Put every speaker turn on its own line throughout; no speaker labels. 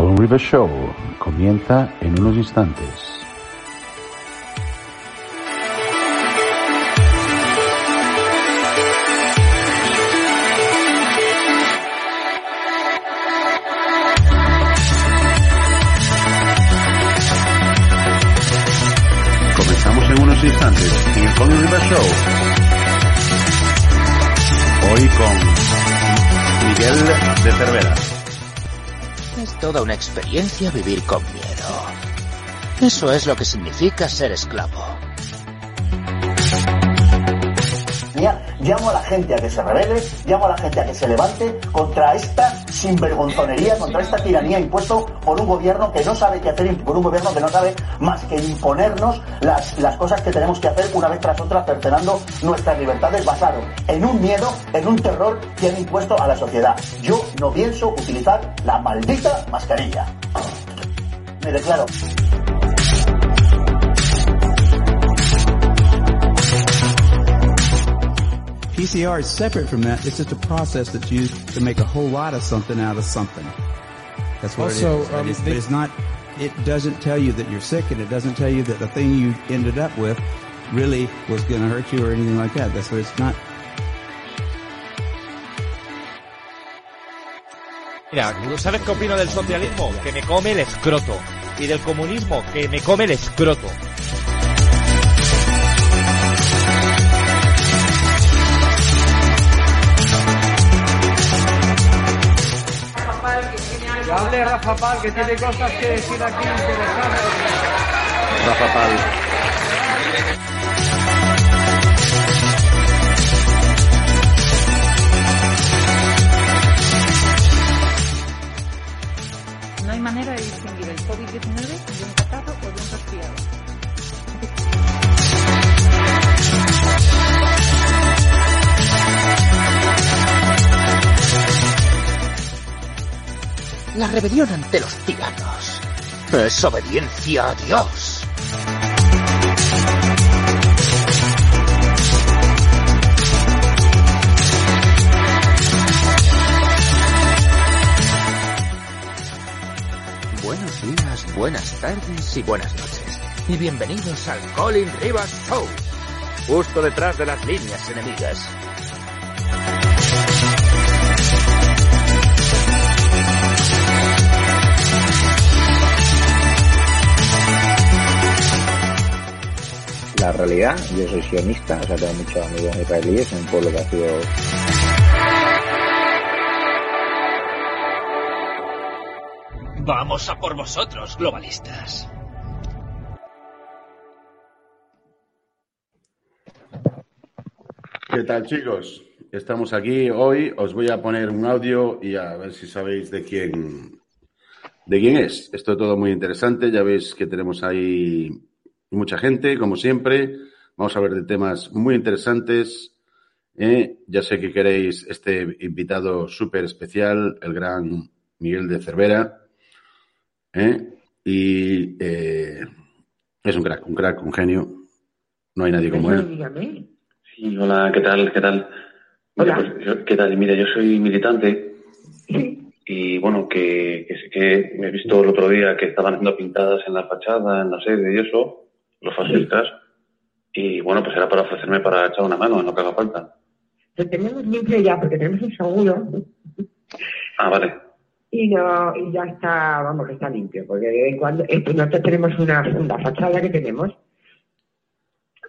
Colin River Show comienza en unos instantes. Comenzamos en unos instantes en el Colin River Show. Hoy con Miguel de Cervera.
Es toda una experiencia vivir con miedo. Eso es lo que significa ser esclavo.
Llamo a la gente a que se revele, llamo a la gente a que se levante contra esta sinvergonzonería, contra esta tiranía impuesto por un gobierno que no sabe qué hacer, por un gobierno que no sabe más que imponernos las, las cosas que tenemos que hacer una vez tras otra, cercenando nuestras libertades basado en un miedo, en un terror que han impuesto a la sociedad. Yo no pienso utilizar la maldita mascarilla. Me declaro.
PCR is separate from that. It's just a process that's used to make a whole lot of something out of something. That's what
Also,
it is. But
um,
it's,
they-
it's not, it doesn't tell you that you're sick and it doesn't tell you that the thing you ended up with really was going to hurt you or anything like that. That's what it's not.
Mira, sabes qué opino del socialismo? Que me come el escroto. Y del comunismo, que me come el escroto.
Rafa Pal, que tiene cosas que decir aquí interesantes.
Rafa Pal.
La rebelión ante los tiranos es obediencia a Dios. Buenos días, buenas tardes y buenas noches. Y bienvenidos al Colin Rivers Show. Justo detrás de las líneas enemigas.
La realidad, yo soy sionista, o sea, tengo muchos amigos israelíes, en un pueblo que ha sido
Vamos a por vosotros, globalistas.
¿Qué tal chicos? Estamos aquí hoy. Os voy a poner un audio y a ver si sabéis de quién de quién es. Esto es todo muy interesante. Ya veis que tenemos ahí mucha gente, como siempre. Vamos a hablar de temas muy interesantes. ¿eh? Ya sé que queréis este invitado súper especial, el gran Miguel de Cervera. ¿eh? Y eh, es un crack, un crack, un genio. No hay nadie como él.
Sí, hola, ¿qué tal? ¿Qué tal?
Hola.
Mira, pues, yo- ¿Qué tal? Mira, yo soy militante y bueno, que, que, sé que me he visto el otro día que estaban haciendo pintadas en la fachada, en la sede y eso, los fascistas, y bueno, pues era para ofrecerme para echar una mano en lo que haga falta.
Lo tenemos limpio ya porque tenemos un seguro
Ah, vale.
y no y ya está, vamos, que está limpio. Porque de vez en cuando, este, nosotros tenemos una, una fachada que tenemos,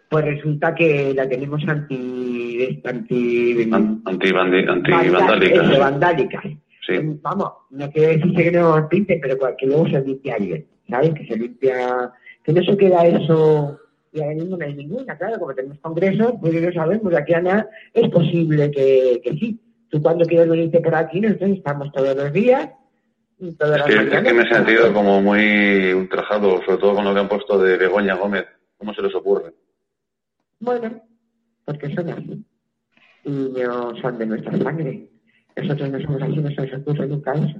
pues resulta que la tenemos anti... anti
An-
vandal- eso,
Anti
vandálicas.
sí.
Vamos, no quiere decir que no pinte, pero que luego se limpia bien, ¿sabes? Que se limpia, que no se queda eso, y ahora mismo no hay ninguna, claro, como tenemos congresos, pues ya lo sabemos, aquí a nada es posible que, que sí. Tú cuando quieres venirte por aquí, nosotros estamos todos los días, y todas
Es
las
es
mañanas.
que me he sentido como muy ultrajado, sobre todo con lo que han puesto de Begoña Gómez. ¿Cómo se les ocurre?
Bueno, porque son así. Y no son de nuestra sangre. Nosotros no somos así, no se nos ocurre nunca eso.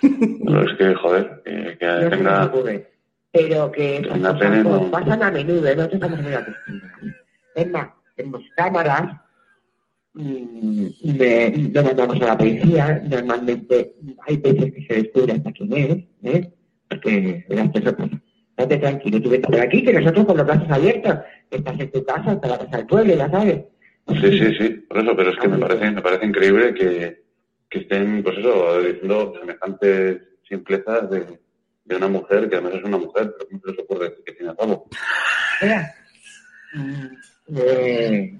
Pero es que, joder, que, que
No se nos
tenga...
ocurre. Pero que cosas
no.
pasan a menudo, ¿eh? nosotros estamos muy acostumbrados. Es más, tenemos cámaras me, lo mandamos a la policía. Normalmente hay veces que se descubre hasta quién es, ¿eh? Porque las personas Estate tranquilo, tú vete por aquí, que nosotros con los brazos abiertos, estás en tu casa, hasta la casa del pueblo, ya sabes.
Sí, sí, sí, por eso, pero es que me parece, me parece increíble que, que estén, pues eso, diciendo semejantes simplezas de, de una mujer, que además es una mujer, pero ¿cómo se les ocurre decir que tiene rabo?
Mira, eh,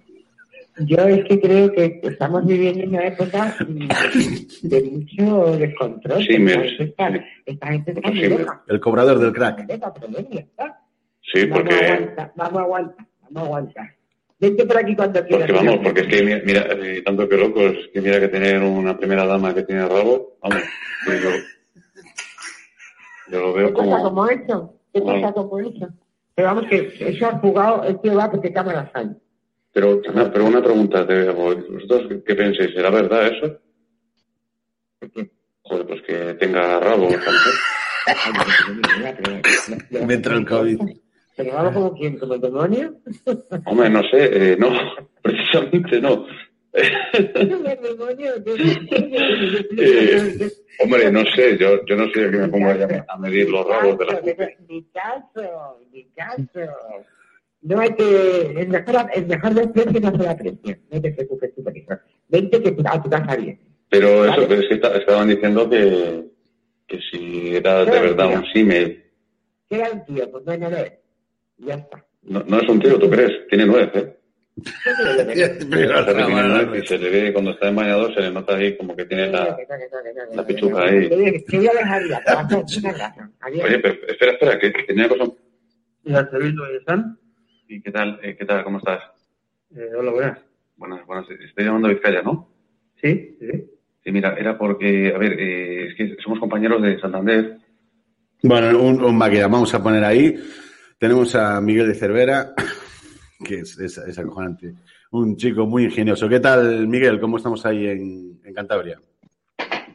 yo es que creo que estamos viviendo una época de mucho descontrol.
Sí, mira,
esta, esta gente está muy
Sí,
loca.
El cobrador del crack.
Sí,
Vamos a
porque,
aguantar, vamos a aguantar, vamos a aguantar. Vente por aquí cuando quieras.
porque vamos, porque es que mira, mira, eh, tanto que locos, es que mira que tener una primera dama que tiene rabo, vamos, yo, lo veo
¿Qué cosa
como,
como eso? ¿Qué cosa como eso? Pero vamos que eso ha jugado, este va porque cámaras hay.
pero, una- pero una pregunta, ¿vosotros qué pensáis? ¿Será verdad eso? Joder, pues que tenga rabo.
Me entra el COVID.
¿Pero vamos como quién? ¿Como el demonio?
Hombre, no sé, eh, no, precisamente no. Eh, hombre, no sé, yo, yo no sé a qué me pongo a, medir los rabos de la gente.
Ni caso, ni caso. No hay que... El mejor, el mejor del precio no se la precio. No te preocupes tú eso. Vente que a tu casa bien.
Pero eso,
Vale.
pero es que esta- estaban diciendo que, que si era de verdad un símil.
¿Qué era un tío? Pues no, no lo es. Ya está.
No, no es un tío, ¿tú crees? Tiene nueve, ¿eh?
Pero
Se le se ve cuando está en bañador, se le nota ahí como que tiene la... la pichuca ahí.
te voy a dejar.
Oye, pero espera, espera, que, tenía cosa...
¿Ya sabéis dónde están?
¿Y qué tal, eh, qué tal, cómo estás?
Eh, hola, buenas.
Buenas, buenas. Estoy llamando a Vizcaya, ¿no?
Sí, sí.
Sí, mira, era porque, a ver, eh, es que somos compañeros de Santander.
Bueno, un, un máquina, vamos a poner ahí. Tenemos a Miguel de Cervera, que es, es, es acojonante. Un chico muy ingenioso. ¿Qué tal, Miguel? ¿Cómo estamos ahí en, en Cantabria?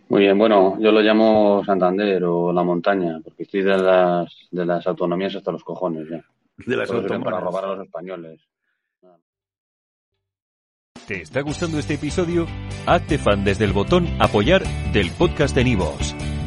Muy bien, bueno, yo lo llamo Santander o la montaña, porque estoy de las, de las autonomías hasta los cojones ya.
De las
que para
autonomías.
robar a los españoles.
¿Te está gustando este episodio? Hazte fan desde el botón Apoyar del podcast de Nivos.